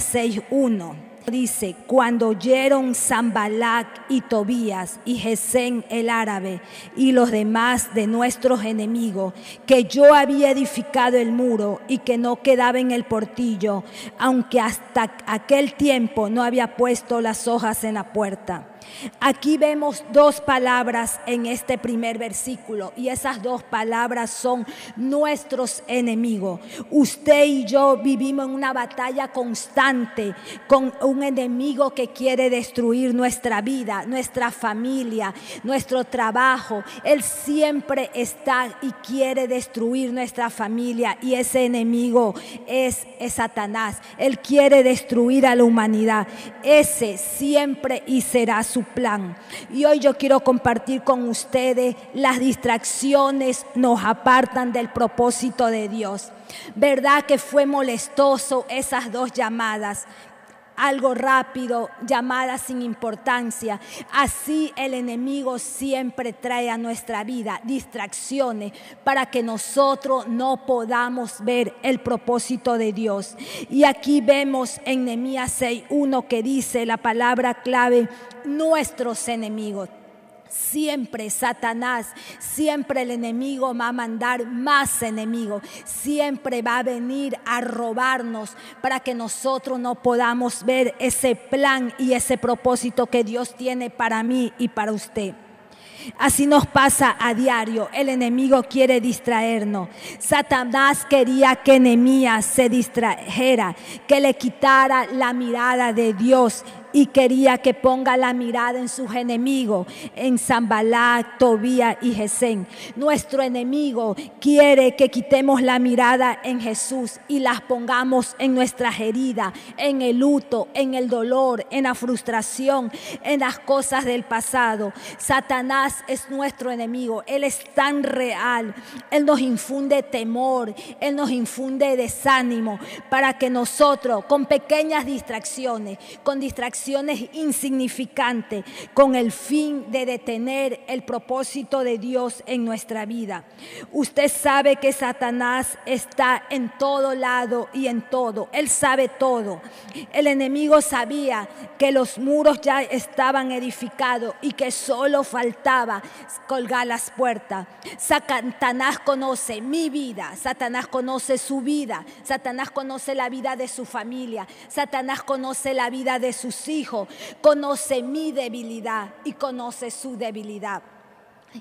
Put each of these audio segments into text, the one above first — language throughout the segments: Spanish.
Jeremías 6.1 dice, cuando oyeron Zambalac y Tobías y Gesén el árabe y los demás de nuestros enemigos, que yo había edificado el muro y que no quedaba en el portillo, aunque hasta aquel tiempo no había puesto las hojas en la puerta. Aquí vemos dos palabras en este primer versículo y esas dos palabras son nuestros enemigos. Usted y yo vivimos en una batalla constante con un enemigo que quiere destruir nuestra vida, nuestra familia, nuestro trabajo. Él siempre está y quiere destruir nuestra familia y ese enemigo es, Satanás. Él quiere destruir a la humanidad. Ese siempre y será su plan. Y hoy yo quiero compartir con ustedes las distracciones nos apartan del propósito de Dios. ¿Verdad que fue molestoso esas dos llamadas? Algo rápido, llamadas sin importancia. Así el enemigo siempre trae a nuestra vida distracciones para que nosotros no podamos ver el propósito de Dios. Y aquí vemos en Nehemías 6:1 que dice la palabra clave nuestros enemigos. Siempre Satanás, siempre el enemigo va a mandar más enemigos, siempre va a venir a robarnos para que nosotros no podamos ver ese plan y ese propósito que Dios tiene para mí y para usted. Así nos pasa a diario. El enemigo quiere distraernos. Satanás quería que Nehemías se distrajera, que le quitara la mirada de Dios y quería que ponga la mirada en sus enemigos, en Zambalá, Tobía y Gesén. Nuestro enemigo quiere que quitemos la mirada en Jesús y las pongamos en nuestras heridas, en el luto, en el dolor, en la frustración, en las cosas del pasado. Satanás es nuestro enemigo, Él es tan real, Él nos infunde temor, Él nos infunde desánimo para que nosotros con pequeñas distracciones, con distracciones, insignificantes con el fin de detener el propósito de Dios en nuestra vida. Usted sabe que Satanás está en todo lado y en todo. Él sabe todo. El enemigo sabía que los muros ya estaban edificados y que solo faltaba colgar las puertas. Satanás conoce mi vida, Satanás conoce su vida, Satanás conoce la vida de su familia, Satanás conoce la vida de sus hijos hijo, conoce mi debilidad y conoce su debilidad.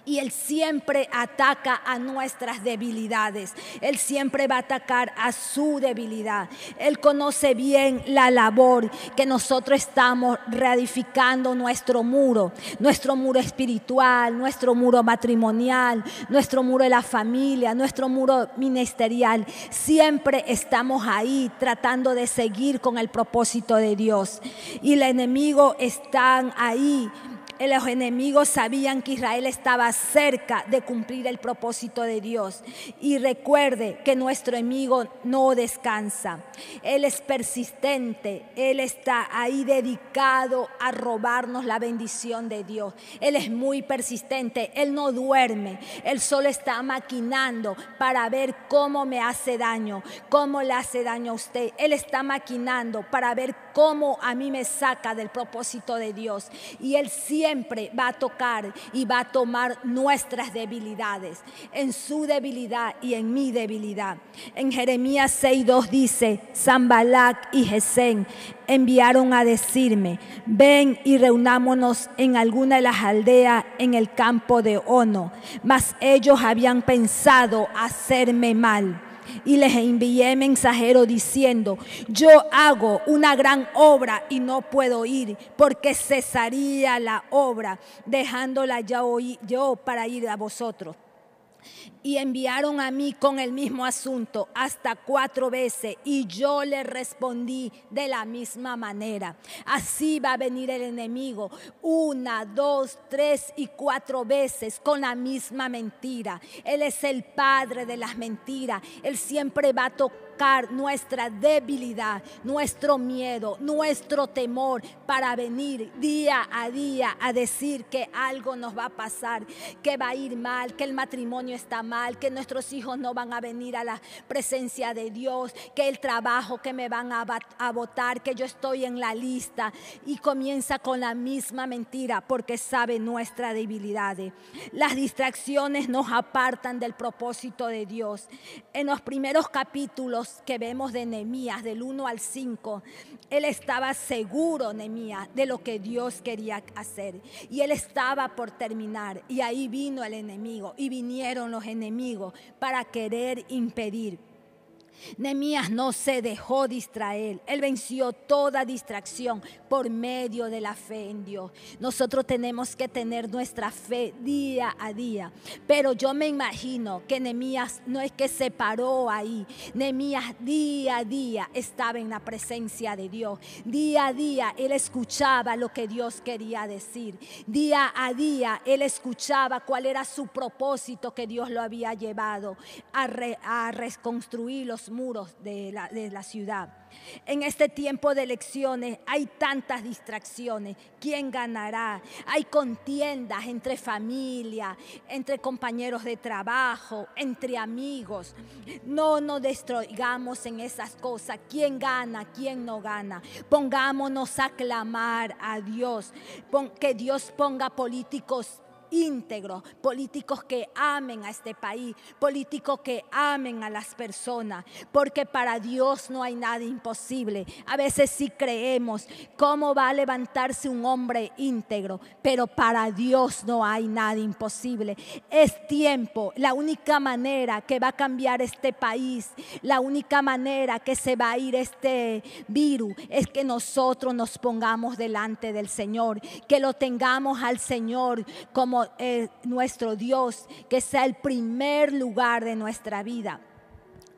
Y Él siempre ataca a nuestras debilidades. Él siempre va a atacar a su debilidad. Él conoce bien la labor que nosotros estamos reedificando nuestro muro, nuestro muro espiritual, nuestro muro matrimonial, nuestro muro de la familia, nuestro muro ministerial. Siempre estamos ahí tratando de seguir con el propósito de Dios. Y el enemigo está ahí los enemigos sabían que Israel estaba cerca de cumplir el propósito de Dios. Y recuerde que nuestro enemigo no descansa. Él es persistente. Él está ahí dedicado a robarnos la bendición de Dios. Él es muy persistente. Él no duerme. Él solo está maquinando para ver cómo me hace daño, cómo le hace daño a usted. Él está maquinando para ver cómo a mí me saca del propósito de Dios. Y Él siempre siempre va a tocar y va a tomar nuestras debilidades, en su debilidad y en mi debilidad. En Jeremías 6.2 dice, Zambalac y Gesén enviaron a decirme, ven y reunámonos en alguna de las aldeas en el campo de Ono, mas ellos habían pensado hacerme mal y les envié mensajero diciendo, yo hago una gran obra y no puedo ir porque cesaría la obra dejándola yo, yo para ir a vosotros y enviaron a mí con el mismo asunto hasta cuatro veces y yo le respondí de la misma manera. Así va a venir el enemigo una, dos, tres y cuatro veces con la misma mentira. Él es el padre de las mentiras. Él siempre va a tocar nuestra debilidad, nuestro miedo, nuestro temor para venir día a día a decir que algo nos va a pasar, que va a ir mal, que el matrimonio está mal, que nuestros hijos no van a venir a la presencia de Dios, que el trabajo que me van a, a votar, que yo estoy en la lista y comienza con la misma mentira porque sabe nuestra debilidad. Las distracciones nos apartan del propósito de Dios. En los primeros capítulos que vemos de Nehemías, del 1 al 5, él estaba seguro, Nehemías, de lo que Dios quería hacer. Y él estaba por terminar. Y ahí vino el enemigo y vinieron los enemigos para querer impedir Nemías no se dejó distraer. Él venció toda distracción por medio de la fe en Dios. Nosotros tenemos que tener nuestra fe día a día. Pero yo me imagino que Nemías no es que se paró ahí. Nemías día a día estaba en la presencia de Dios. Día a día él escuchaba lo que Dios quería decir. Día a día él escuchaba cuál era su propósito que Dios lo había llevado a, a reconstruir los muros de la, de la ciudad. En este tiempo de elecciones hay tantas distracciones. ¿Quién ganará? Hay contiendas entre familia, entre compañeros de trabajo, entre amigos. No nos destruyamos en esas cosas. ¿Quién gana? ¿Quién no gana? Pongámonos a clamar a Dios. Que Dios ponga políticos íntegros, políticos que amen a este país, políticos que amen a las personas, porque para Dios no hay nada imposible. A veces sí creemos cómo va a levantarse un hombre íntegro, pero para Dios no hay nada imposible. Es tiempo, la única manera que va a cambiar este país, la única manera que se va a ir este virus es que nosotros nos pongamos delante del Señor, que lo tengamos al Señor como nuestro Dios, que sea el primer lugar de nuestra vida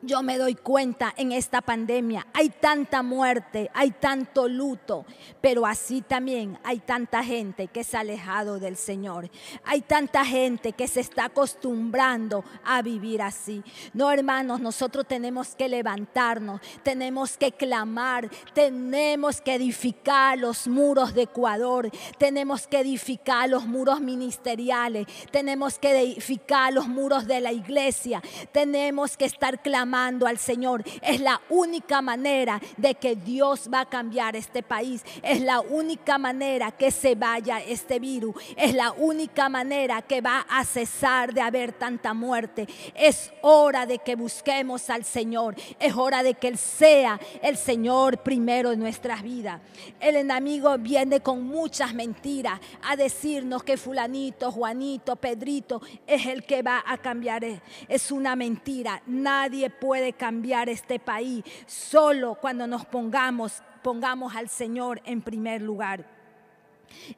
yo me doy cuenta en esta pandemia, hay tanta muerte, hay tanto luto, pero así también hay tanta gente que se ha alejado del Señor. Hay tanta gente que se está acostumbrando a vivir así. No, hermanos, nosotros tenemos que levantarnos, tenemos que clamar, tenemos que edificar los muros de Ecuador, tenemos que edificar los muros ministeriales, tenemos que edificar los muros de la iglesia, tenemos que estar clamando al Señor. Es la única manera de que Dios va a cambiar este país. Es la única manera que se vaya este virus. Es la única manera que va a cesar de haber tanta muerte. Es hora de que busquemos al Señor. Es hora de que Él sea el Señor primero en nuestras vidas. El enemigo viene con muchas mentiras a decirnos que fulanito, Juanito, Pedrito es el que va a cambiar. Es una mentira. Nadie puede cambiar este país solo cuando nos pongamos, pongamos al Señor en primer lugar.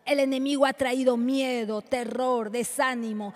El enemigo ha traído miedo, terror, desánimo,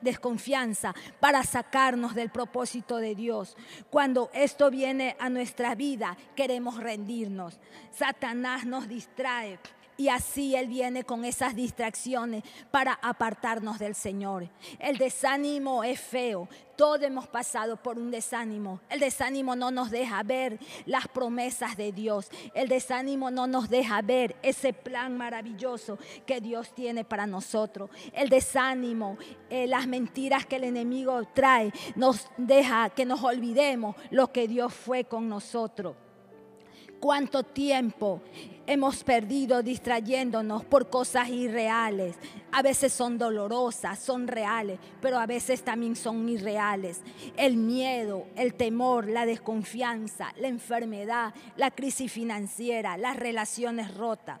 desconfianza para sacarnos del propósito de Dios. Cuando esto viene a nuestra vida, queremos rendirnos. Satanás nos distrae y así Él viene con esas distracciones para apartarnos del Señor. El desánimo es feo. Todos hemos pasado por un desánimo. El desánimo no nos deja ver las promesas de Dios. El desánimo no nos deja ver ese plan maravilloso que Dios tiene para nosotros. El desánimo, eh, las mentiras que el enemigo trae, nos deja que nos olvidemos lo que Dios fue con nosotros. ¿Cuánto tiempo hemos perdido distrayéndonos por cosas irreales. A veces son dolorosas, son reales, pero a veces también son irreales. El miedo, el temor, la desconfianza, la enfermedad, la crisis financiera, las relaciones rotas.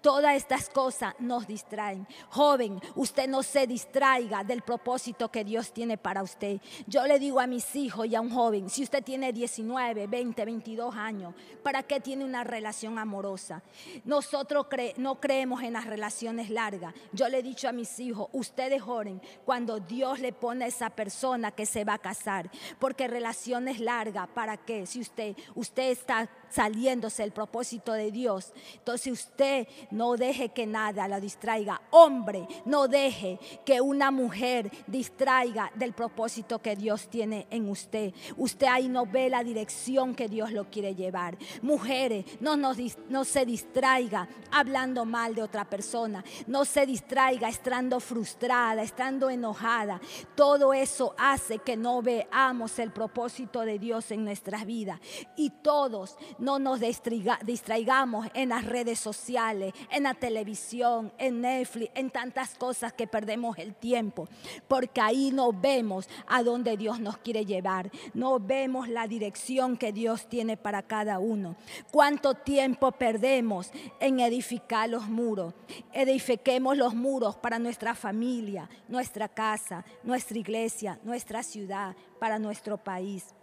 Todas estas cosas nos distraen. Joven, usted no se distraiga del propósito que Dios tiene para usted. Yo le digo a mis hijos y a un joven, si usted tiene 19, 20, 22 años, ¿para qué tiene una relación amorosa? Nosotros no creemos en las relaciones largas. Yo le he dicho a mis hijos, ustedes joven, cuando Dios le pone a esa persona que se va a casar, porque relaciones largas, ¿para qué? Si usted, usted está saliéndose del propósito de Dios, entonces usted no deje que nada la distraiga. Hombre, no deje que una mujer distraiga del propósito que Dios tiene en usted. Usted ahí no ve la dirección que Dios lo quiere llevar. Mujeres, no, no se distraiga hablando mal de otra persona. No se distraiga estando frustrada, estando enojada. Todo eso hace que no veamos el propósito de Dios en nuestras vidas. Y todos no nos distraigamos en las redes sociales, en la televisión, en Netflix, en tantas cosas que perdemos el tiempo. Porque ahí no vemos a dónde Dios nos quiere llevar. No vemos la dirección que Dios tiene para cada uno. ¿Cuánto tiempo perdemos en edificar los muros? Edifiquemos los muros para nuestra familia, nuestra casa, nuestra iglesia, nuestra ciudad, para nuestro país.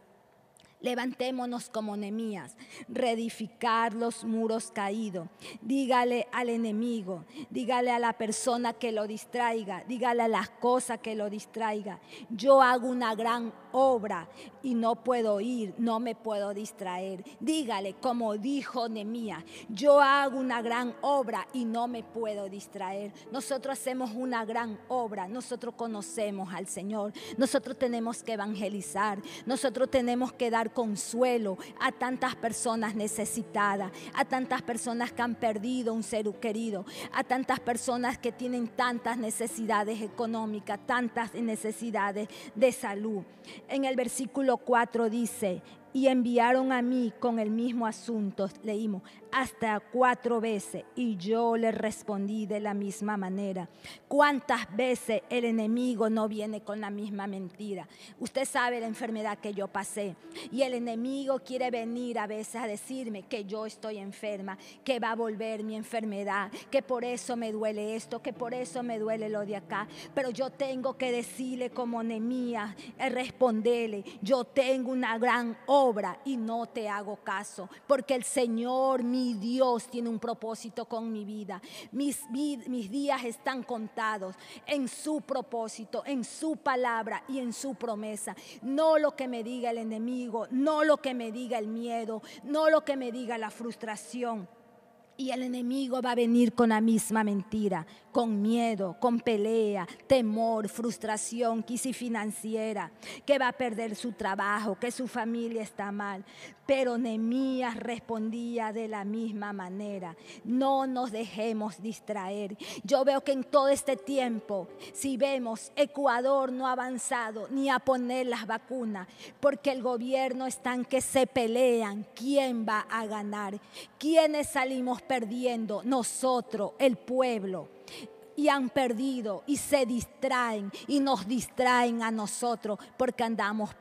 Levantémonos como Nemías, reedificar los muros caídos. Dígale al enemigo, dígale a la persona que lo distraiga, dígale a las cosas que lo distraiga. Yo hago una gran obra y no puedo ir, no me puedo distraer. Dígale, como dijo Nemías, yo hago una gran obra y no me puedo distraer. Nosotros hacemos una gran obra, nosotros conocemos al Señor, nosotros tenemos que evangelizar, nosotros tenemos que dar consuelo a tantas personas necesitadas, a tantas personas que han perdido un ser querido, a tantas personas que tienen tantas necesidades económicas, tantas necesidades de salud. En el versículo 4 dice, y enviaron a mí con el mismo asunto, leímos, hasta cuatro veces y yo le respondí de la misma manera. ¿Cuántas veces el enemigo no viene con la misma mentira? Usted sabe la enfermedad que yo pasé y el enemigo quiere venir a veces a decirme que yo estoy enferma, que va a volver mi enfermedad, que por eso me duele esto, que por eso me duele lo de acá. Pero yo tengo que decirle como Nemías, eh, responderle, yo tengo una gran obra y no te hago caso, porque el Señor mi Dios tiene un propósito con mi vida. Mis, días están contados en su propósito, en su palabra y en su promesa. No lo que me diga el enemigo, no lo que me diga el miedo, no lo que me diga la frustración. Y el enemigo va a venir con la misma mentira, con miedo, con pelea, temor, frustración, crisis financiera, que va a perder su trabajo, que su familia está mal. Pero Nemías respondía de la misma manera. No nos dejemos distraer. Yo veo que en todo este tiempo, si vemos, Ecuador no ha avanzado ni a poner las vacunas, porque el gobierno está en que se pelean quién va a ganar, quiénes salimos perdiendo, nosotros, el pueblo y han perdido y se distraen y nos distraen a nosotros porque andamos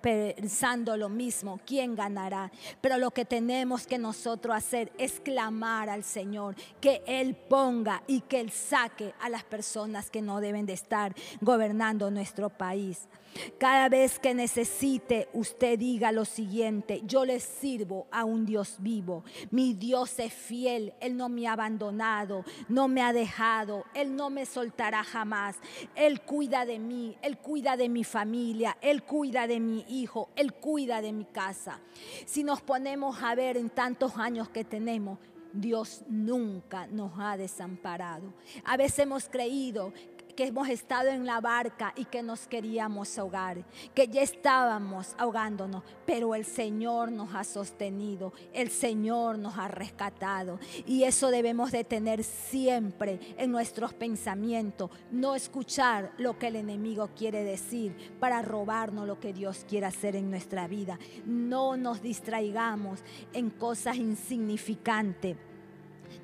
pensando lo mismo, ¿quién ganará? Pero lo que tenemos que nosotros hacer es clamar al Señor, que Él ponga y que Él saque a las personas que no deben de estar gobernando nuestro país. Cada vez que necesite, usted diga lo siguiente, yo le sirvo a un Dios vivo. Mi Dios es fiel, Él no me ha abandonado, no me ha dejado, Él no me soltará jamás. Él cuida de mí, Él cuida de mi familia, Él cuida de mi hijo, Él cuida de mi casa. Si nos ponemos a ver en tantos años que tenemos, Dios nunca nos ha desamparado. A veces hemos creído hemos estado en la barca y que nos queríamos ahogar, que ya estábamos ahogándonos, pero el Señor nos ha sostenido, el Señor nos ha rescatado y eso debemos de tener siempre en nuestros pensamientos, no escuchar lo que el enemigo quiere decir para robarnos lo que Dios quiere hacer en nuestra vida. No nos distraigamos en cosas insignificantes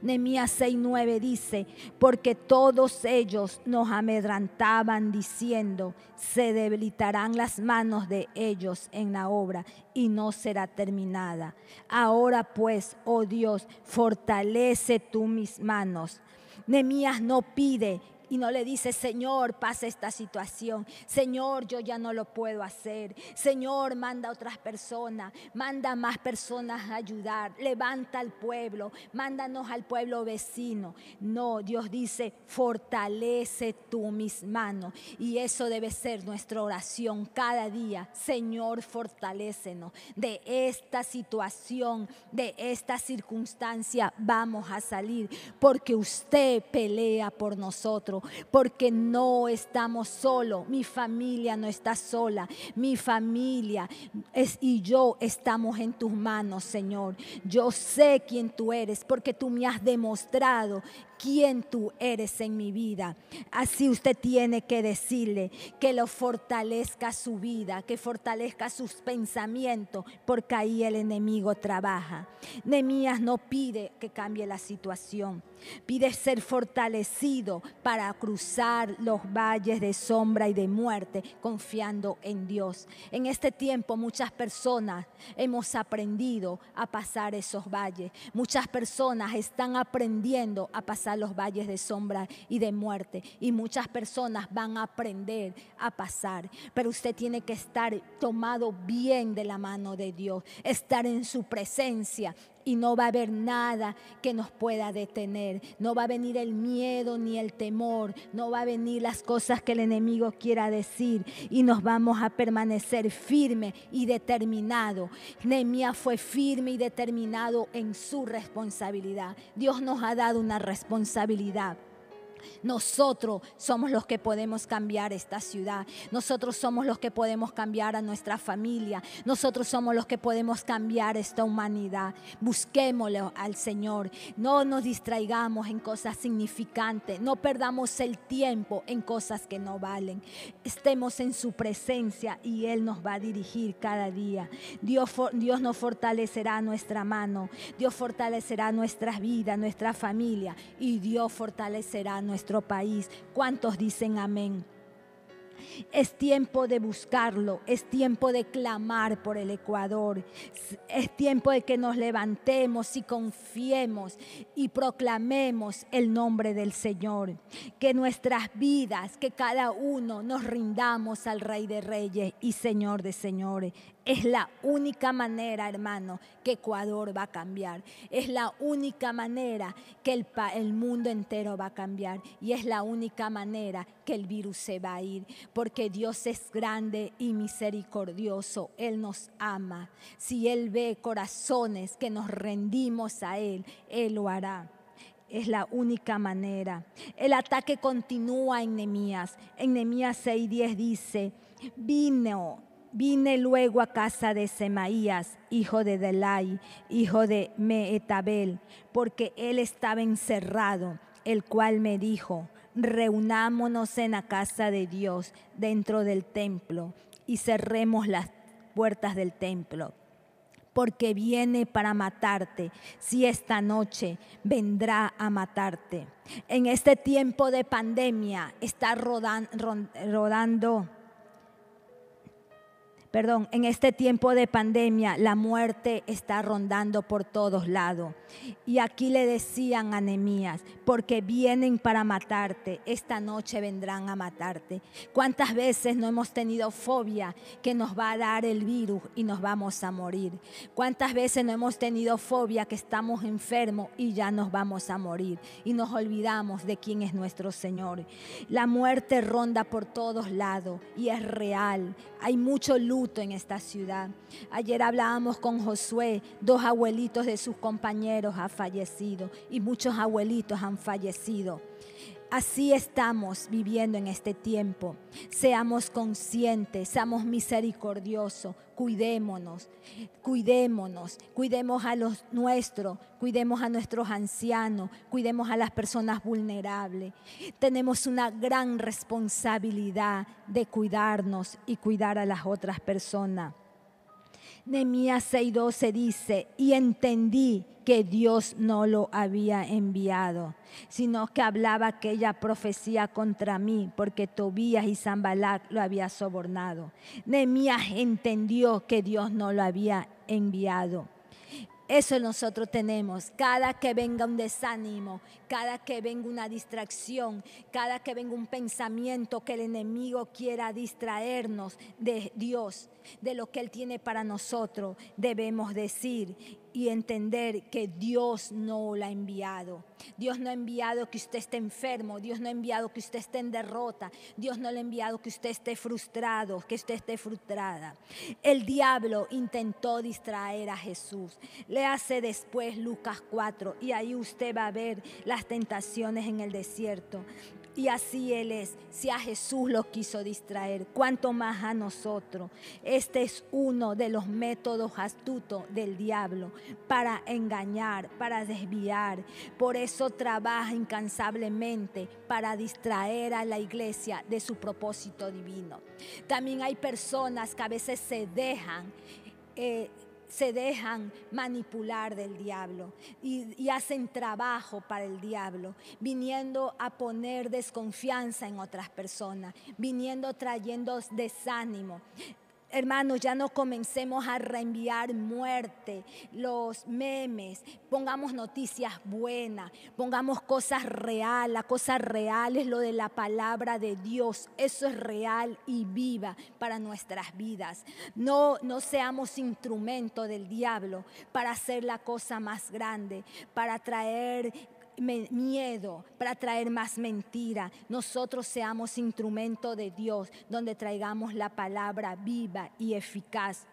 Nehemías 6:9 dice, porque todos ellos nos amedrantaban diciendo, se debilitarán las manos de ellos en la obra y no será terminada. Ahora pues, oh Dios, fortalece tú mis manos. Nehemías no pide y no le dice, Señor, pasa esta situación. Señor, yo ya no lo puedo hacer. Señor, manda a otras personas, manda a más personas a ayudar. Levanta al pueblo, mándanos al pueblo vecino. No, Dios dice, fortalece tú mis manos. Y eso debe ser nuestra oración cada día. Señor, fortalécenos de esta situación, de esta circunstancia. Vamos a salir porque usted pelea por nosotros, porque no estamos solos. Mi familia no está sola. Mi familia es, y yo estamos en tus manos, Señor. Yo sé quién tú eres porque tú me has demostrado quién tú eres en mi vida. Así usted tiene que decirle que lo fortalezca su vida, que fortalezca sus pensamientos, porque ahí el enemigo trabaja. Nemías no pide que cambie la situación, pide ser fortalecido para cruzar los valles de sombra y de muerte, confiando en Dios. En este tiempo muchas personas hemos aprendido a pasar esos valles. Muchas personas están aprendiendo a pasar los valles de sombra y de muerte. Y muchas personas van a aprender a pasar. Pero usted tiene que estar tomado bien de la mano de Dios, estar en su presencia y no va a haber nada que nos pueda detener. No va a venir el miedo ni el temor. No va a venir las cosas que el enemigo quiera decir. Y nos vamos a permanecer firme y determinado. Nehemías fue firme y determinado en su responsabilidad. Dios nos ha dado una responsabilidad. Nosotros somos los que podemos cambiar esta ciudad. Nosotros somos los que podemos cambiar a nuestra familia. Nosotros somos los que podemos cambiar esta humanidad. Busquémoslo al Señor. No nos distraigamos en cosas significantes. No perdamos el tiempo en cosas que no valen. Estemos en su presencia y Él nos va a dirigir cada día. Dios, Dios nos fortalecerá nuestra mano. Dios fortalecerá nuestras vidas, nuestra familia. Y Dios fortalecerá nuestro país. ¿Cuántos dicen amén? Es tiempo de buscarlo, es tiempo de clamar por el Ecuador, es tiempo de que nos levantemos y confiemos y proclamemos el nombre del Señor. Que nuestras vidas, que cada uno nos rindamos al Rey de Reyes y Señor de Señores. Es la única manera, hermano, que Ecuador va a cambiar. Es la única manera que el, el, mundo entero va a cambiar. Y es la única manera que el virus se va a ir. Porque Dios es grande y misericordioso. Él nos ama. Si Él ve corazones que nos rendimos a Él, Él lo hará es la única manera. El ataque continúa en Nemías. En Nemías 6:10 dice, vino Vine luego a casa de Semaías, hijo de Delay, hijo de Meetabel, porque él estaba encerrado, el cual me dijo, reunámonos en la casa de Dios dentro del templo y cerremos las puertas del templo porque viene para matarte, si esta noche vendrá a matarte. En este tiempo de pandemia está rodando perdón, en este tiempo de pandemia la muerte está rondando por todos lados. Y aquí le decían a Nemías, porque vienen para matarte, esta noche vendrán a matarte. ¿Cuántas veces no hemos tenido fobia que nos va a dar el virus y nos vamos a morir? ¿Cuántas veces no hemos tenido fobia que estamos enfermos y ya nos vamos a morir? Y nos olvidamos de quién es nuestro Señor. La muerte ronda por todos lados y es real. Hay mucho luz en esta ciudad. Ayer hablábamos con Josué, dos abuelitos de sus compañeros han fallecido y muchos abuelitos han fallecido. Así estamos viviendo en este tiempo. Seamos conscientes, seamos misericordiosos, cuidémonos, cuidémonos, cuidemos a los nuestros, cuidemos a nuestros ancianos, cuidemos a las personas vulnerables. Tenemos una gran responsabilidad de cuidarnos y cuidar a las otras personas. Nehemías 6:12 dice, y entendí que Dios no lo había enviado, sino que hablaba aquella profecía contra mí, porque Tobías y Zambalac lo había sobornado. Nehemías entendió que Dios no lo había enviado. Eso nosotros tenemos. Cada que venga un desánimo, cada que venga una distracción, cada que venga un pensamiento que el enemigo quiera distraernos de Dios, de lo que Él tiene para nosotros, debemos decir y entender que Dios no lo ha enviado. Dios no ha enviado que usted esté enfermo, Dios no ha enviado que usted esté en derrota, Dios no le ha enviado que usted esté frustrado, que usted esté frustrada. El diablo intentó distraer a Jesús. Le hace después Lucas 4 y ahí usted va a ver las tentaciones en el desierto. Y así Él es. Si a Jesús lo quiso distraer, cuánto más a nosotros. Este es uno de los métodos astutos del diablo para engañar, para desviar. Por eso trabaja incansablemente para distraer a la iglesia de su propósito divino. También hay personas que a veces se dejan. Eh, se dejan manipular del diablo y, hacen trabajo para el diablo, viniendo a poner desconfianza en otras personas, viniendo trayendo desánimo. Hermanos, ya no comencemos a reenviar muerte, los memes, pongamos noticias buenas, pongamos cosas reales, la cosa real es lo de la palabra de Dios, eso es real y viva para nuestras vidas. No, no seamos instrumento del diablo para hacer la cosa más grande, para traer miedo, para traer más mentira. Nosotros seamos instrumento de Dios, donde traigamos la palabra viva y eficaz.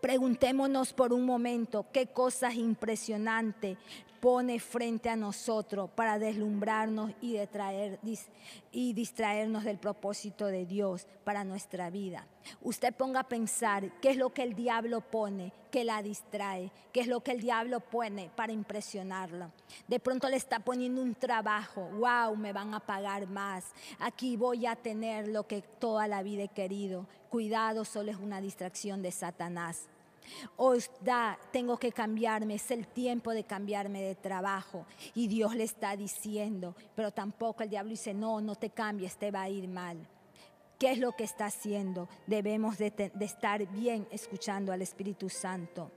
Preguntémonos por un momento qué cosas impresionantes pone frente a nosotros para deslumbrarnos y, distraernos del propósito de Dios para nuestra vida. Usted ponga a pensar qué es lo que el diablo pone que la distrae, qué es lo que el diablo pone para impresionarlo. De pronto le está poniendo un trabajo, wow, me van a pagar más, aquí voy a tener lo que toda la vida he querido. Cuidado, solo es una distracción de Satanás. Os tengo que cambiarme, es el tiempo de cambiarme de trabajo. Y Dios le está diciendo, pero tampoco el diablo dice, no, no te cambies, te va a ir mal. ¿Qué es lo que está haciendo? Debemos de, de estar bien escuchando al Espíritu Santo.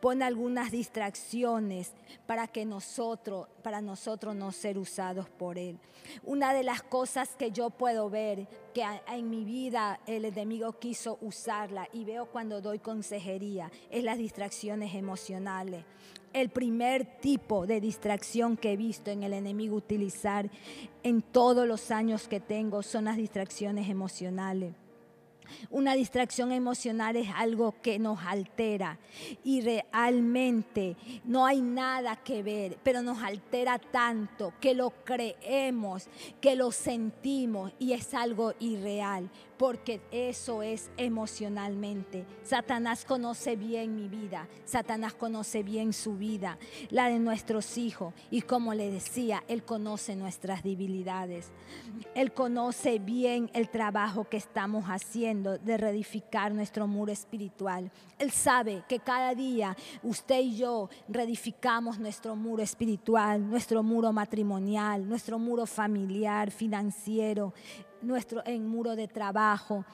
Pone algunas distracciones para que nosotros, para nosotros no ser usados por Él. Una de las cosas que yo puedo ver que en mi vida el enemigo quiso usarla y veo cuando doy consejería es las distracciones emocionales. El primer tipo de distracción que he visto en el enemigo utilizar en todos los años que tengo son las distracciones emocionales. Una distracción emocional es algo que nos altera. Y realmente no hay nada que ver, pero nos altera tanto que lo creemos, que lo sentimos y es algo irreal porque eso es emocionalmente. Satanás conoce bien mi vida, Satanás conoce bien su vida, la de nuestros hijos, y como le decía, Él conoce nuestras debilidades. Él conoce bien el trabajo que estamos haciendo de reedificar nuestro muro espiritual. Él sabe que cada día usted y yo reedificamos nuestro muro espiritual, nuestro muro matrimonial, nuestro muro familiar, financiero, nuestro en muro de trabajo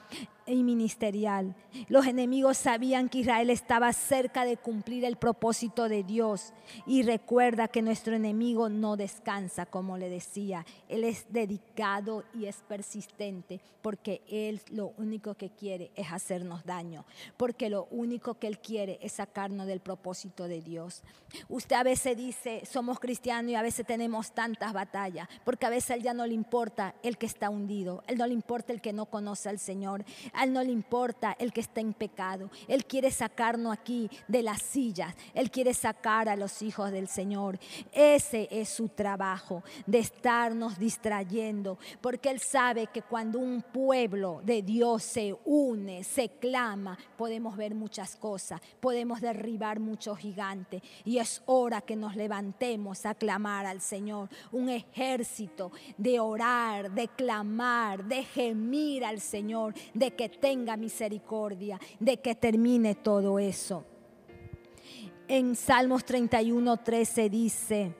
y ministerial. Los enemigos sabían que Israel estaba cerca de cumplir el propósito de Dios. Y recuerda que nuestro enemigo no descansa, como le decía. Él es dedicado y es persistente porque Él lo único que quiere es hacernos daño. Porque lo único que Él quiere es sacarnos del propósito de Dios. Usted a veces dice, somos cristianos y a veces tenemos tantas batallas. Porque a veces a Él ya no le importa el que está hundido. Él no le importa el que no conoce al Señor. A Él no le importa el que está en pecado. Él quiere sacarnos aquí de las sillas. Él quiere sacar a los hijos del Señor. Ese es su trabajo, de estarnos distrayendo. Porque Él sabe que cuando un pueblo de Dios se une, se clama, podemos ver muchas cosas. Podemos derribar muchos gigantes. Y es hora que nos levantemos a clamar al Señor. Un ejército de orar, de clamar, de gemir al Señor, de que tenga misericordia, de que termine todo eso. En Salmos 31, 13 dice,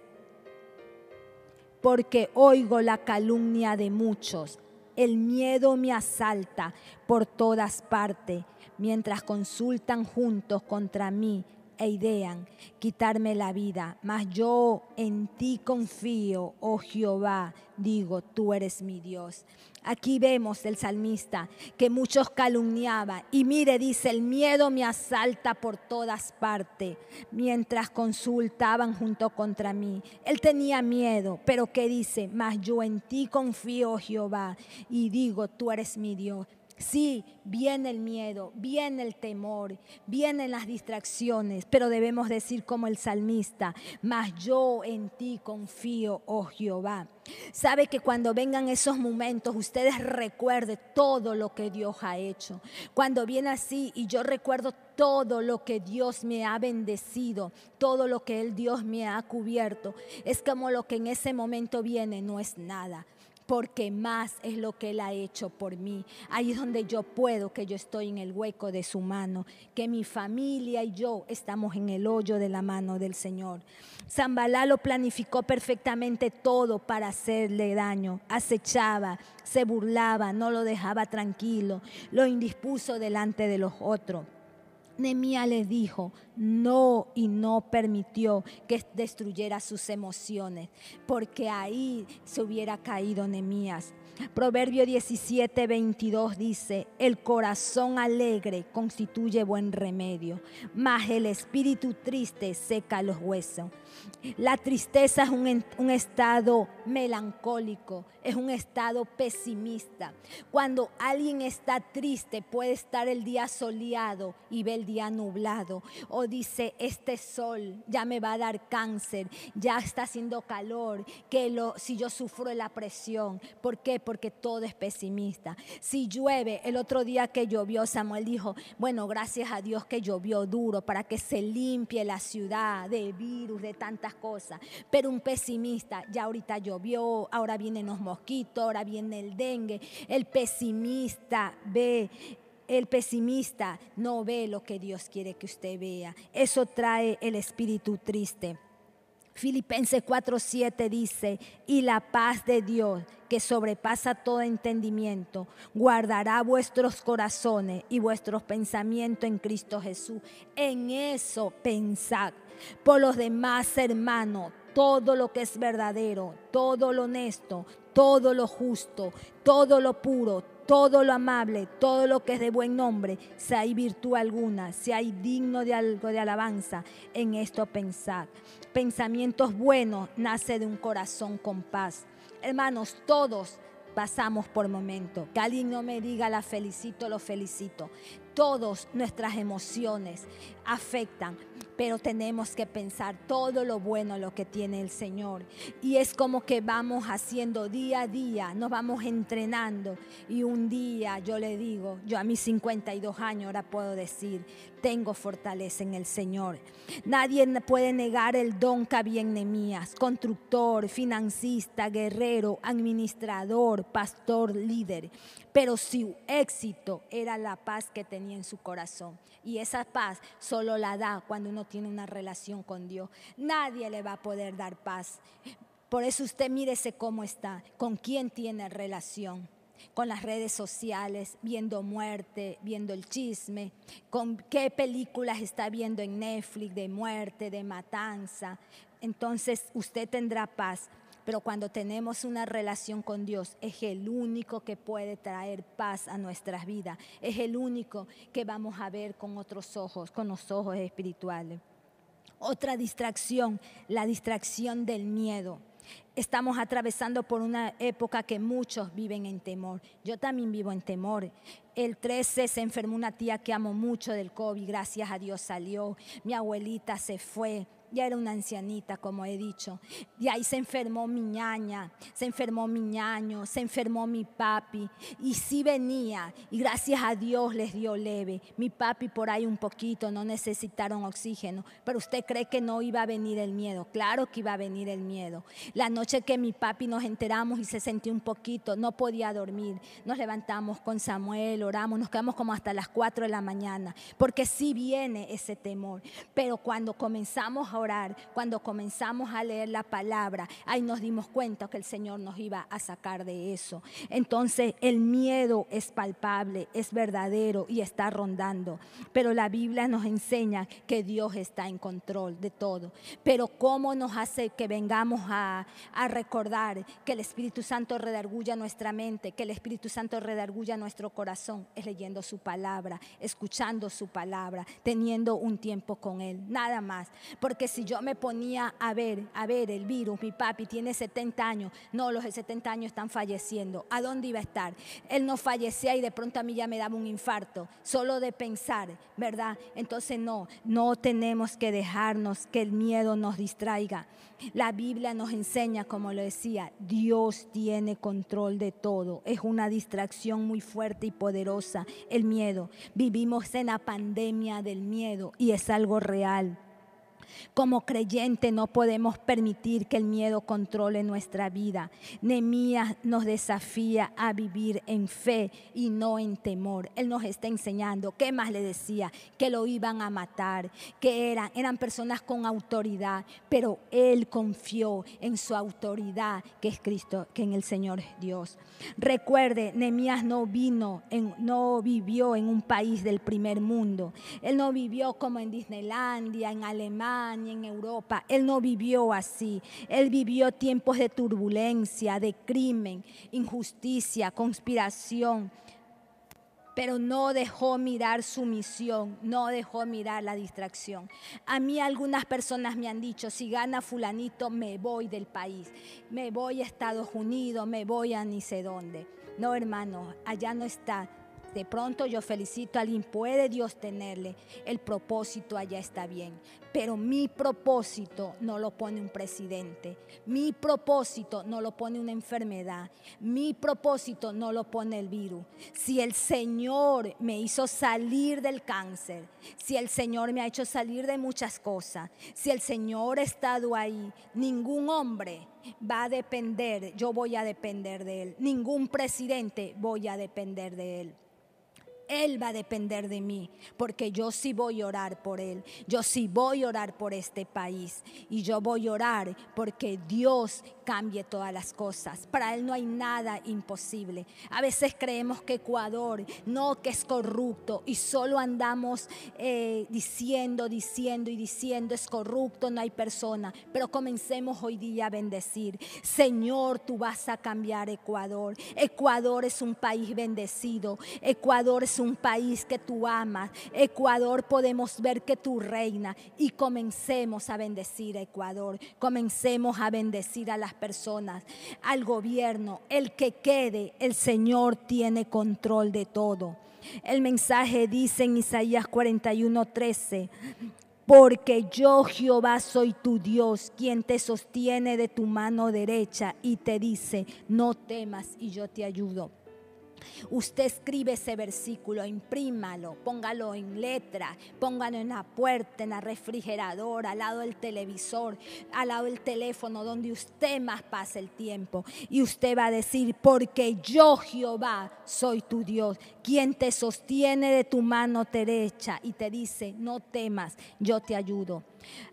porque oigo la calumnia de muchos, el miedo me asalta por todas partes, mientras consultan juntos contra mí e idean quitarme la vida, mas yo en ti confío, oh Jehová, digo, tú eres mi Dios. Aquí vemos el salmista que muchos calumniaban y mire, dice, el miedo me asalta por todas partes mientras consultaban junto contra mí. Él tenía miedo, pero ¿qué dice? Mas yo en ti confío, oh Jehová, y digo, tú eres mi Dios. Sí, viene el miedo, viene el temor, vienen las distracciones, pero debemos decir como el salmista, mas yo en ti confío, oh Jehová. Sabe que cuando vengan esos momentos, ustedes recuerden todo lo que Dios ha hecho. Cuando viene así y yo recuerdo todo lo que Dios me ha bendecido, todo lo que el Dios me ha cubierto, es como lo que en ese momento viene, no es nada porque más es lo que Él ha hecho por mí. Ahí es donde yo puedo, que yo estoy en el hueco de su mano, que mi familia y yo estamos en el hoyo de la mano del Señor. Zambalá lo planificó perfectamente todo para hacerle daño. Acechaba, se burlaba, no lo dejaba tranquilo, lo indispuso delante de los otros. Nemía le dijo no y no permitió que destruyera sus emociones, porque ahí se hubiera caído Nemías. Proverbio 17, 22 dice, el corazón alegre constituye buen remedio, mas el espíritu triste seca los huesos. La tristeza es un, un, estado melancólico, es un estado pesimista. Cuando alguien está triste puede estar el día soleado y ve el día nublado. O dice, este sol ya me va a dar cáncer, ya está haciendo calor, que lo, si yo sufro la presión. ¿Por Porque todo es pesimista. Si llueve, el otro día que llovió, Samuel dijo, bueno, gracias a Dios que llovió duro para que se limpie la ciudad de virus, de tantas cosas. Pero un pesimista, ya ahorita llovió, ahora vienen los mosquitos, ahora viene el dengue. El pesimista ve el pesimista no ve lo que Dios quiere que usted vea. Eso trae el espíritu triste. Filipenses 4:7 dice, y la paz de Dios, que sobrepasa todo entendimiento, guardará vuestros corazones y vuestros pensamientos en Cristo Jesús. En eso pensad. Por los demás, hermanos, todo lo que es verdadero, todo lo honesto, todo lo justo, todo lo puro, todo lo amable, todo lo que es de buen nombre, si hay virtud alguna, si hay digno de algo de alabanza, en esto pensad. Pensamientos buenos nace de un corazón con paz. Hermanos, todos pasamos por momentos. Que alguien no me diga la felicito, lo felicito. Todas nuestras emociones afectan pero tenemos que pensar todo lo bueno lo que tiene el Señor. Y es como que vamos haciendo día a día, nos vamos entrenando. Y un día yo le digo, yo a mis 52 años ahora puedo decir, tengo fortaleza en el Señor. Nadie puede negar el don que había en Nemías, constructor, financista, guerrero, administrador, pastor, líder. Pero su éxito era la paz que tenía en su corazón. Y esa paz solo la da cuando uno tiene una relación con Dios. Nadie le va a poder dar paz. Por eso usted mírese cómo está, con quién tiene relación con las redes sociales, viendo muerte, viendo el chisme, con qué películas está viendo en Netflix de muerte, de matanza. Entonces usted tendrá paz. Pero cuando tenemos una relación con Dios, es el único que puede traer paz a nuestras vidas. Es el único que vamos a ver con otros ojos, con los ojos espirituales. Otra distracción, la distracción del miedo. Estamos atravesando por una época que muchos viven en temor. Yo también vivo en temor. El 13 se enfermó una tía que amo mucho del COVID, gracias a Dios salió. Mi abuelita se fue ya era una ancianita, como he dicho. Y ahí se enfermó mi ñaña, se enfermó mi ñaño, se enfermó mi papi. Y sí venía, y gracias a Dios les dio leve. Mi papi por ahí un poquito, no necesitaron oxígeno. Pero usted cree que no iba a venir el miedo. Claro que iba a venir el miedo. La noche que mi papi nos enteramos y se sentía un poquito, no podía dormir. Nos levantamos con Samuel, oramos, nos quedamos como hasta las 4 de la mañana. Porque sí viene ese temor. Pero cuando comenzamos a orar, cuando comenzamos a leer la palabra, ahí nos dimos cuenta que el Señor nos iba a sacar de eso. Entonces el miedo es palpable, es verdadero y está rondando. Pero la Biblia nos enseña que Dios está en control de todo. Pero ¿cómo nos hace que vengamos a, a recordar que el Espíritu Santo redarguya nuestra mente, que el Espíritu Santo redarguya nuestro corazón? Es leyendo su palabra, escuchando su palabra, teniendo un tiempo con Él, nada más. Porque si yo me ponía a ver, a ver el virus, mi papi tiene 70 años, no, los de 70 años están falleciendo, ¿a dónde iba a estar? Él no fallecía y de pronto a mí ya me daba un infarto, solo de pensar, ¿verdad? Entonces no, no tenemos que dejarnos que el miedo nos distraiga. La Biblia nos enseña, como lo decía, Dios tiene control de todo. Es una distracción muy fuerte y poderosa el miedo. Vivimos en la pandemia del miedo y es algo real. Como creyente no podemos permitir que el miedo controle nuestra vida. Nemías nos desafía a vivir en fe y no en temor. Él nos está enseñando. ¿Qué más le decía? Que lo iban a matar, que eran, eran personas con autoridad, pero él confió en su autoridad, que es Cristo, que en el Señor Dios. Recuerde, Nemías no vino, en, no vivió en un país del primer mundo. Él no vivió como en Disneylandia, en Alemania en Europa. Él no vivió así. Él vivió tiempos de turbulencia, de crimen, injusticia, conspiración. Pero no dejó mirar su misión, no dejó mirar la distracción. A mí algunas personas me han dicho, si gana fulanito, me voy del país, me voy a Estados Unidos, me voy a ni sé dónde. No, hermano, allá no está de pronto yo felicito a alguien, puede Dios tenerle, el propósito allá está bien, pero mi propósito no lo pone un presidente, mi propósito no lo pone una enfermedad, mi propósito no lo pone el virus. Si el Señor me hizo salir del cáncer, si el Señor me ha hecho salir de muchas cosas, si el Señor ha estado ahí, ningún hombre va a depender, yo voy a depender de él, ningún presidente voy a depender de él. Él va a depender de mí, porque yo sí voy a orar por Él, yo sí voy a orar por este país. Y yo voy a orar porque Dios cambie todas las cosas. Para Él no hay nada imposible. A veces creemos que Ecuador no, que es corrupto y solo andamos eh, diciendo, diciendo y diciendo, es corrupto, no hay persona. Pero comencemos hoy día a bendecir. Señor, tú vas a cambiar Ecuador. Ecuador es un país bendecido. Ecuador es un país que tú amas. Ecuador podemos ver que tú reina y comencemos a bendecir a Ecuador. Comencemos a bendecir a las personas, al gobierno. El que quede, el Señor tiene control de todo. El mensaje dice en Isaías 41, 13 porque yo Jehová soy tu Dios, quien te sostiene de tu mano derecha y te dice, no temas y yo te ayudo. Usted escribe ese versículo, imprímalo, póngalo en letra, póngalo en la puerta, en la refrigeradora, al lado del televisor, al lado del teléfono, donde usted más pasa el tiempo. Y usted va a decir, porque yo Jehová soy tu Dios, quien te sostiene de tu mano derecha y te dice, no temas, yo te ayudo.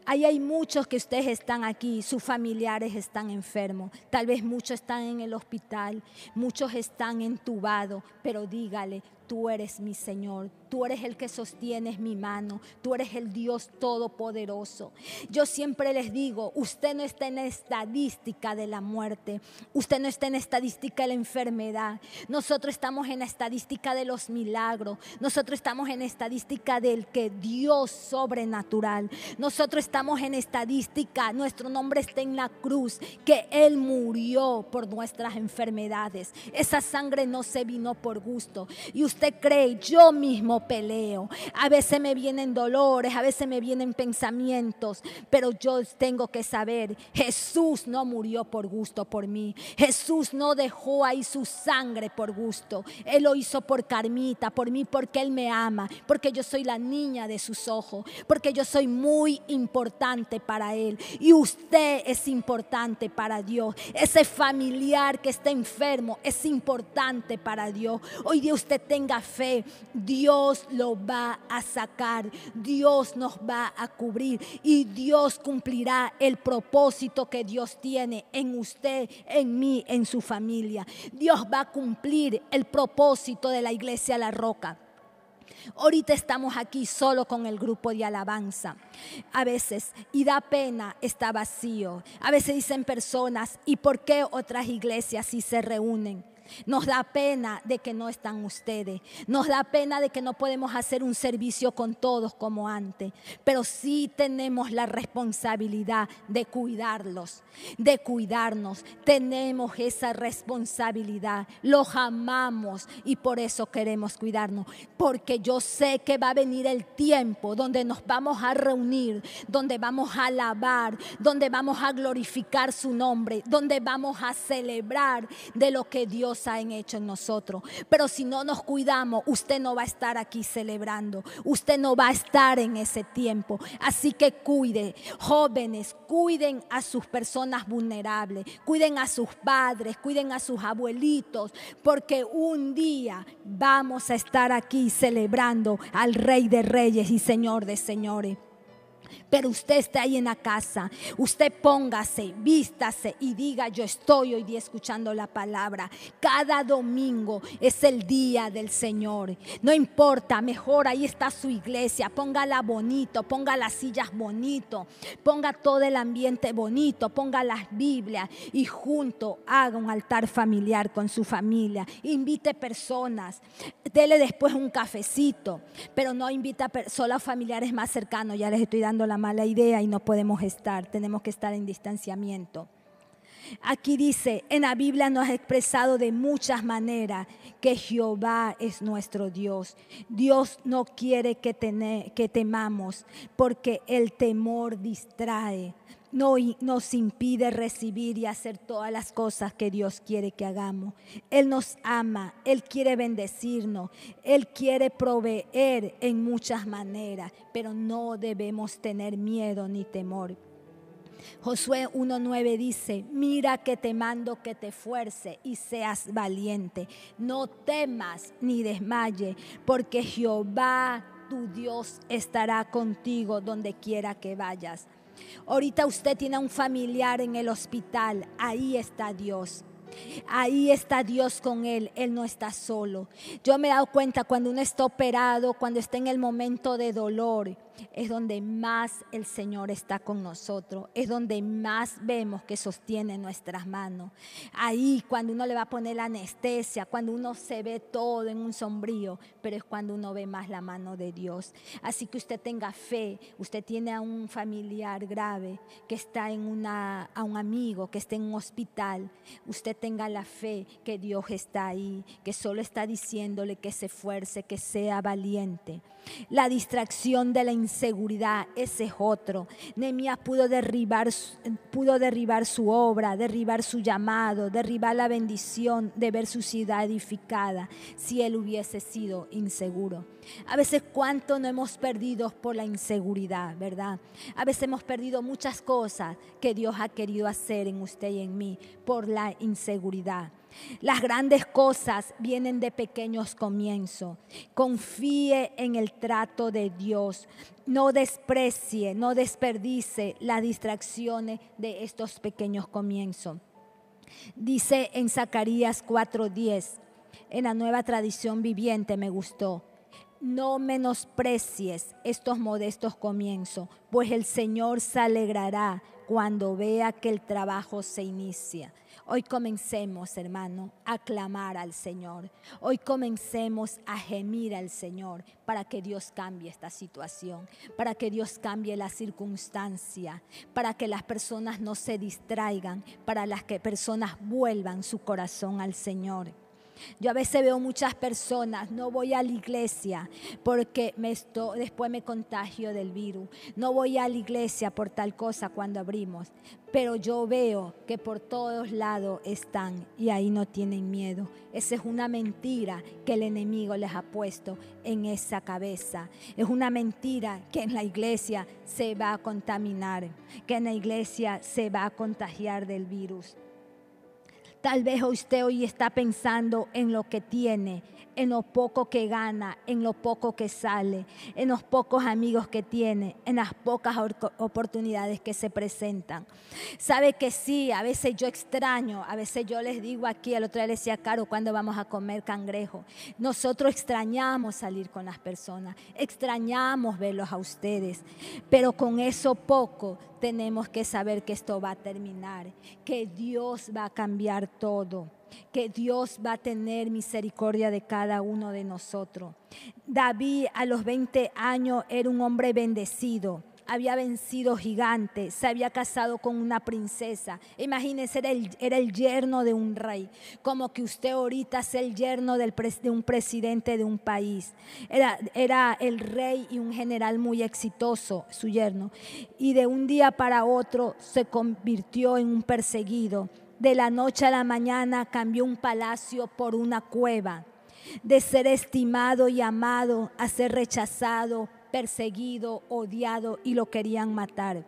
Ahí hay muchos que ustedes están aquí, sus familiares están enfermos, tal vez muchos están en el hospital, muchos están entubados, pero dígale, tú eres mi Señor, tú eres el que sostienes mi mano, tú eres el Dios todopoderoso. Yo siempre les digo, usted no está en estadística de la muerte, usted no está en estadística de la enfermedad, nosotros estamos en estadística de los milagros, nosotros estamos en estadística del que Dios sobrenatural, nosotros estamos en estadística, nuestro nombre está en la cruz, que Él murió por nuestras enfermedades, esa sangre no se vino por gusto. Y usted cree, yo mismo peleo. A veces me vienen dolores, a veces me vienen pensamientos, pero yo tengo que saber, Jesús no murió por gusto por mí. Jesús no dejó ahí su sangre por gusto. Él lo hizo por Carmita, por mí, porque Él me ama, porque yo soy la niña de sus ojos, porque yo soy muy importante para Él. Y usted es importante para Dios. Ese familiar que está enfermo es importante para Dios. Hoy día usted tenga tenga fe, Dios lo va a sacar, Dios nos va a cubrir y Dios cumplirá el propósito que Dios tiene en usted, en mí, en su familia. Dios va a cumplir el propósito de la iglesia La Roca. Ahorita estamos aquí solo con el grupo de alabanza. A veces, y da pena, está vacío. A veces dicen personas, ¿y por qué otras iglesias sí se reúnen? Nos da pena de que no están ustedes. Nos da pena de que no podemos hacer un servicio con todos como antes. Pero sí tenemos la responsabilidad de cuidarlos, de cuidarnos. Tenemos esa responsabilidad. Los amamos y por eso queremos cuidarnos. Porque yo sé que va a venir el tiempo donde nos vamos a reunir, donde vamos a alabar, donde vamos a glorificar su nombre, donde vamos a celebrar de lo que Dios han hecho en nosotros. Pero si no nos cuidamos, usted no va a estar aquí celebrando. Usted no va a estar en ese tiempo. Así que cuide, jóvenes, cuiden a sus personas vulnerables, cuiden a sus padres, cuiden a sus abuelitos, porque un día vamos a estar aquí celebrando al Rey de Reyes y Señor de Señores. Pero usted está ahí en la casa, usted póngase, vístase y diga, yo estoy hoy día escuchando la palabra. Cada domingo es el día del Señor. No importa, mejor ahí está su iglesia, póngala bonito, ponga las sillas bonito, ponga todo el ambiente bonito, ponga las Biblias y junto haga un altar familiar con su familia. Invite personas, dele después un cafecito, pero no invita solo a familiares más cercanos, ya les estoy dando la mala idea y no podemos estar, tenemos que estar en distanciamiento. Aquí dice, en la Biblia nos ha expresado de muchas maneras que Jehová es nuestro Dios. Dios no quiere que, que temamos porque el temor distrae no nos impide recibir y hacer todas las cosas que Dios quiere que hagamos. Él nos ama, Él quiere bendecirnos, Él quiere proveer en muchas maneras, pero no debemos tener miedo ni temor. Josué 1.9 dice, mira que te mando que te fuerce y seas valiente. No temas ni desmaye, porque Jehová tu Dios estará contigo donde quiera que vayas. Ahorita usted tiene a un familiar en el hospital, ahí está Dios. Ahí está Dios con él, él no está solo. Yo me he dado cuenta cuando uno está operado, cuando está en el momento de dolor, es donde más el Señor está con nosotros, es donde más vemos que sostiene nuestras manos. Ahí cuando uno le va a poner la anestesia, cuando uno se ve todo en un sombrío, pero es cuando uno ve más la mano de Dios. Así que usted tenga fe, usted tiene a un familiar grave que está en una, a un amigo que está en un hospital, usted tenga la fe que Dios está ahí, que solo está diciéndole que se esfuerce, que sea valiente. La distracción de la inseguridad, ese es otro. Nehemías pudo derribar, pudo derribar su obra, derribar su llamado, derribar la bendición de ver su ciudad edificada si él hubiese sido inseguro. A veces cuánto no hemos perdido por la inseguridad, ¿verdad? A veces hemos perdido muchas cosas que Dios ha querido hacer en usted y en mí por la inseguridad. Las grandes cosas vienen de pequeños comienzos. Confíe en el trato de Dios. No desprecie, no desperdice las distracciones de estos pequeños comienzos. Dice en Zacarías 4:10, en la nueva tradición viviente me gustó. No menosprecies estos modestos comienzos, pues el Señor se alegrará cuando vea que el trabajo se inicia. Hoy comencemos, hermano, a clamar al Señor. Hoy comencemos a gemir al Señor para que Dios cambie esta situación, para que Dios cambie la circunstancia, para que las personas no se distraigan, para las que personas vuelvan su corazón al Señor. Yo a veces veo muchas personas, no voy a la iglesia porque me después me contagio del virus, no voy a la iglesia por tal cosa cuando abrimos, pero yo veo que por todos lados están y ahí no tienen miedo. Esa es una mentira que el enemigo les ha puesto en esa cabeza. Es una mentira que en la iglesia se va a contaminar, que en la iglesia se va a contagiar del virus. Tal vez usted hoy está pensando en lo que tiene, en lo poco que gana, en lo poco que sale, en los pocos amigos que tiene, en las pocas oportunidades que se presentan. Sabe que sí, a veces yo extraño, a veces yo les digo aquí, al otro día le decía Caro, cuando vamos a comer cangrejo. Nosotros extrañamos salir con las personas, extrañamos verlos a ustedes, pero con eso poco tenemos que saber que esto va a terminar, que Dios va a cambiar todo que Dios va a tener misericordia de cada uno de nosotros. David a los 20 años era un hombre bendecido había vencido gigantes, se había casado con una princesa. Imagínense, era el, era el yerno de un rey, como que usted ahorita es el yerno del, de un presidente de un país. Era, era el rey y un general muy exitoso, su yerno. Y de un día para otro se convirtió en un perseguido de la noche a la mañana cambió un palacio por una cueva, de ser estimado y amado a ser rechazado, perseguido, odiado y lo querían matar.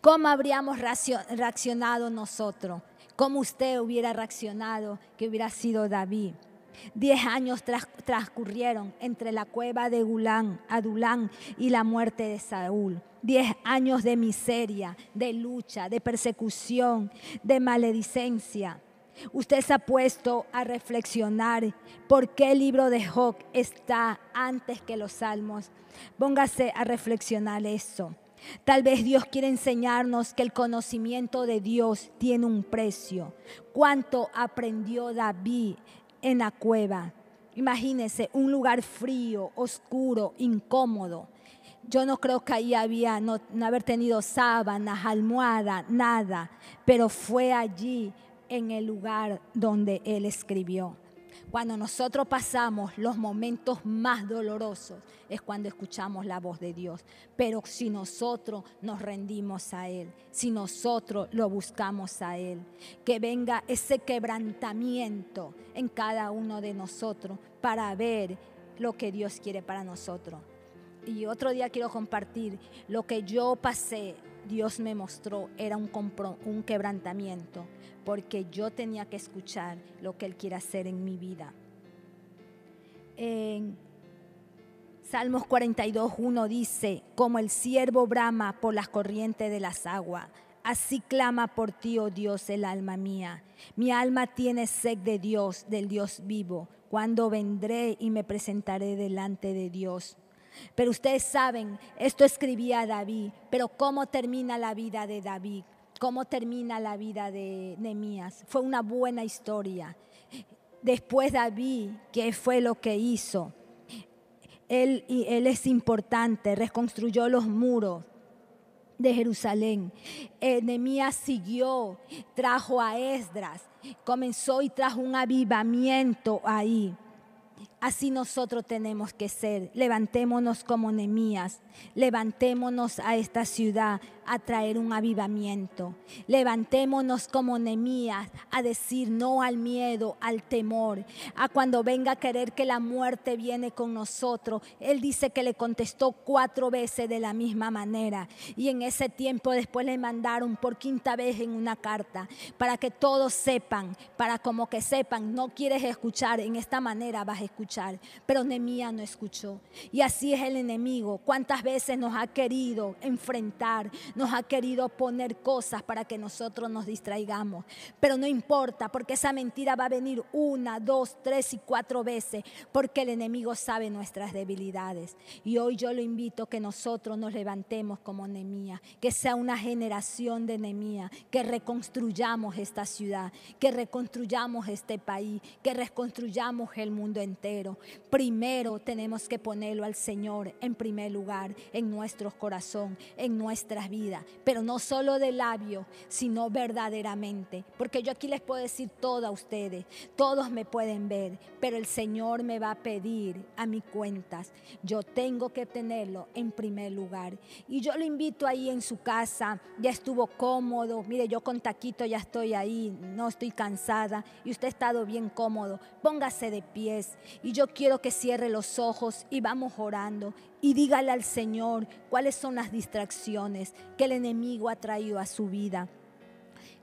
¿Cómo habríamos reaccionado nosotros? ¿Cómo usted hubiera reaccionado que hubiera sido David? Diez años transcurrieron entre la cueva de Gulán, Adulán y la muerte de Saúl. Diez años de miseria, de lucha, de persecución, de maledicencia. Usted se ha puesto a reflexionar por qué el libro de Job está antes que los salmos. Póngase a reflexionar eso. Tal vez Dios quiere enseñarnos que el conocimiento de Dios tiene un precio. ¿Cuánto aprendió David en la cueva. Imagínense, un lugar frío, oscuro, incómodo. Yo no creo que ahí había no, haber tenido sábanas, almohada, nada, pero fue allí en el lugar donde él escribió. Cuando nosotros pasamos los momentos más dolorosos es cuando escuchamos la voz de Dios. Pero si nosotros nos rendimos a Él, si nosotros lo buscamos a Él, que venga ese quebrantamiento en cada uno de nosotros para ver lo que Dios quiere para nosotros. Y otro día quiero compartir lo que yo pasé, Dios me mostró, era un, quebrantamiento porque yo tenía que escuchar lo que Él quiere hacer en mi vida. En Salmos 42, 1 dice, como el siervo brama por las corrientes de las aguas, así clama por ti, oh Dios, el alma mía. Mi alma tiene sed de Dios, del Dios vivo, cuando vendré y me presentaré delante de Dios. Pero ustedes saben, esto escribía David, pero ¿cómo termina la vida de David? cómo termina la vida de Nehemías. Fue una buena historia. Después David, ¿qué fue lo que hizo? Él, él es importante, reconstruyó los muros de Jerusalén. Eh, Nehemías siguió, trajo a Esdras, comenzó y trajo un avivamiento ahí. Así nosotros tenemos que ser. Levantémonos como Nemías. Levantémonos a esta ciudad a traer un avivamiento. Levantémonos como Nemías a decir no al miedo, al temor, a cuando venga a querer que la muerte viene con nosotros. Él dice que le contestó cuatro veces de la misma manera y en ese tiempo después le mandaron por quinta vez en una carta para que todos sepan, para como que sepan, no quieres escuchar, en esta manera vas a escuchar, pero Nemías no escuchó. Y así es el enemigo, cuántas veces nos ha querido enfrentar, nos ha querido poner cosas para que nosotros nos distraigamos. Pero no importa, porque esa mentira va a venir una, dos, tres y cuatro veces, porque el enemigo sabe nuestras debilidades. Y hoy yo lo invito que nosotros nos levantemos como Nemía, que sea una generación de Nemía, que reconstruyamos esta ciudad, que reconstruyamos este país, que reconstruyamos el mundo entero. Primero tenemos que ponerlo al Señor en primer lugar, en nuestro corazón, en nuestras vidas pero no solo de labio, sino verdaderamente. Porque yo aquí les puedo decir todo a ustedes, todos me pueden ver, pero el Señor me va a pedir a mis cuentas. Yo tengo que tenerlo en primer lugar. Y yo lo invito ahí en su casa, ya estuvo cómodo, mire, yo con taquito ya estoy ahí, no estoy cansada. Y usted ha estado bien cómodo, póngase de pies. Y yo quiero que cierre los ojos y vamos orando y dígale al Señor cuáles son las distracciones que el enemigo ha traído a su vida.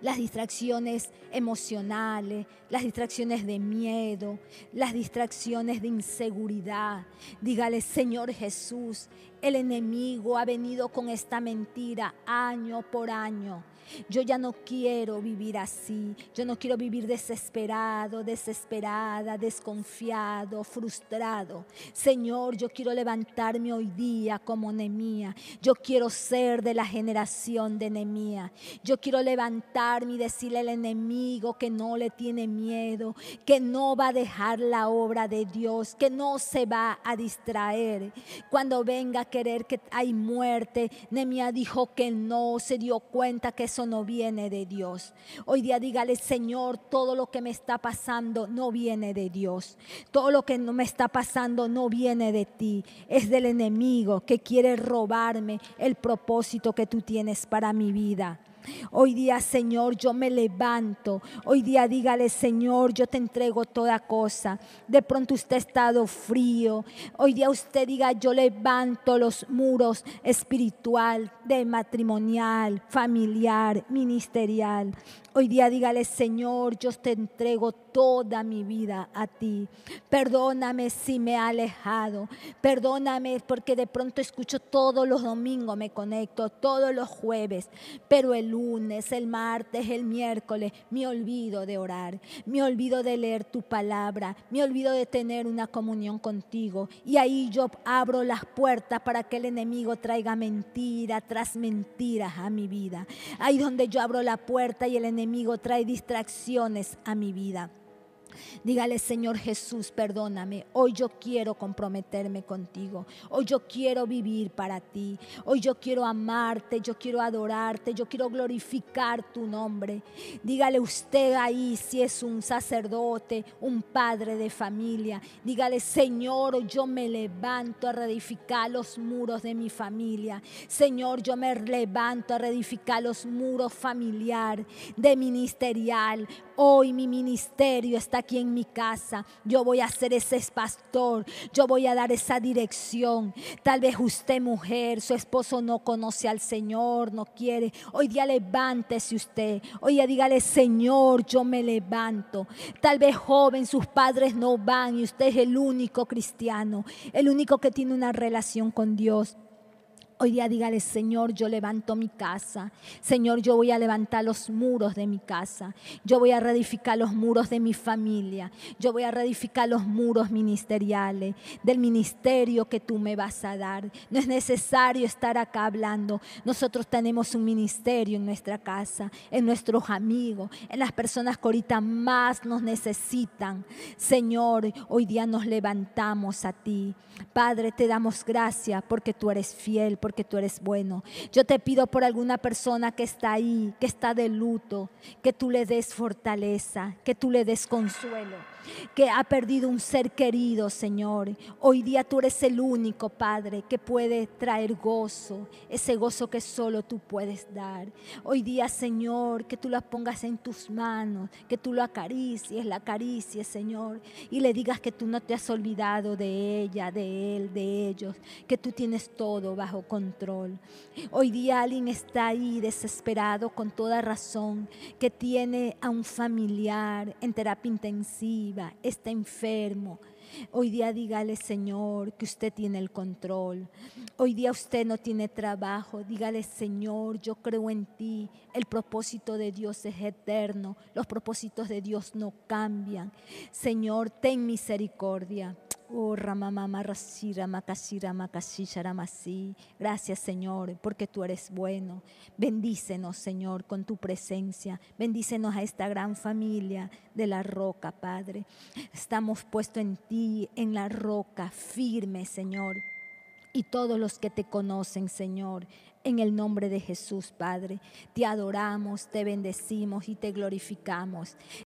las distracciones emocionales, las distracciones de miedo, las distracciones de inseguridad. Dígale, Señor Jesús, el enemigo ha venido con esta mentira año por año. Yo ya no quiero vivir así. Yo no quiero vivir desesperado, desesperada, desconfiado, frustrado. Señor, yo quiero levantarme hoy día como Nemía. Yo quiero ser de la generación de Nemía. Yo quiero levantarme y decirle al enemigo que no le tiene miedo, que no va a dejar la obra de Dios, que no se va a distraer. Cuando venga a querer que hay muerte, Nemía dijo que no, se dio cuenta que no viene de Dios. Hoy día dígale, Señor, todo lo que me está pasando no viene de Dios. Todo lo que no me está pasando no viene de ti. Es del enemigo que quiere robarme el propósito que tú tienes para mi vida. Hoy día, Señor, yo me levanto. Hoy día dígale, Señor, yo te entrego toda cosa. De pronto usted ha estado frío. Hoy día usted diga, yo levanto los muros espiritual, de matrimonial, familiar, ministerial. Hoy día dígale, Señor, yo te entrego toda mi vida a ti. Perdóname si me he alejado. Perdóname porque de pronto escucho todos los domingos, me conecto todos los jueves, pero el lunes, el martes, el miércoles, me olvido de orar, me olvido de leer tu palabra, me olvido de tener una comunión contigo. Y ahí yo abro las puertas para que el enemigo traiga mentira tras mentiras a mi vida. Ahí donde yo abro la puerta y el enemigo enemigo trae distracciones a mi vida. Dígale, Señor Jesús, perdóname. Hoy yo quiero comprometerme contigo. Hoy yo quiero vivir para ti. Hoy yo quiero amarte, yo quiero adorarte, yo quiero glorificar tu nombre. Dígale usted ahí si es un sacerdote, un padre de familia. Dígale, Señor, yo me levanto a reedificar los muros de mi familia. Señor, yo me levanto a reedificar los muros familiar, de ministerial. Hoy mi ministerio está aquí en mi casa. Yo voy a ser ese pastor. Yo voy a dar esa dirección. Tal vez usted, mujer, su esposo no conoce al Señor, no quiere. Hoy día levántese usted. Hoy día dígale, Señor, yo me levanto. Tal vez joven, sus padres no van y usted es el único cristiano, el único que tiene una relación con Dios. Hoy día dígale, Señor, yo levanto mi casa. Señor, yo voy a levantar los muros de mi casa. Yo voy a reedificar los muros de mi familia. Yo voy a reedificar los muros ministeriales del ministerio que tú me vas a dar. No es necesario estar acá hablando. Nosotros tenemos un ministerio en nuestra casa, en nuestros amigos, en las personas que ahorita más nos necesitan. Señor, hoy día nos levantamos a ti. Padre, te damos gracias porque tú eres fiel tú eres bueno. Yo te pido por alguna persona que está ahí, que está de luto, que tú le des fortaleza, que tú le des consuelo que ha perdido un ser querido, Señor. Hoy día tú eres el único, Padre, que puede traer gozo, ese gozo que solo tú puedes dar. Hoy día, Señor, que tú lo pongas en tus manos, que tú lo acaricies, la acaricies, Señor, y le digas que tú no te has olvidado de ella, de él, de ellos, que tú tienes todo bajo control. Hoy día alguien está ahí desesperado con toda razón, que tiene a un familiar en terapia intensiva está enfermo. Hoy día dígale, Señor, que usted tiene el control. Hoy día usted no tiene trabajo. Dígale, Señor, yo creo en ti. El propósito de Dios es eterno. Los propósitos de Dios no cambian. Señor, ten misericordia. Gracias, Señor, porque tú eres bueno. Bendícenos, Señor, con tu presencia. Bendícenos a esta gran familia de la roca, Padre. Estamos puestos en ti, en la roca, firme, Señor. Y todos los que te conocen, Señor, en el nombre de Jesús, Padre, te adoramos, te bendecimos y te glorificamos.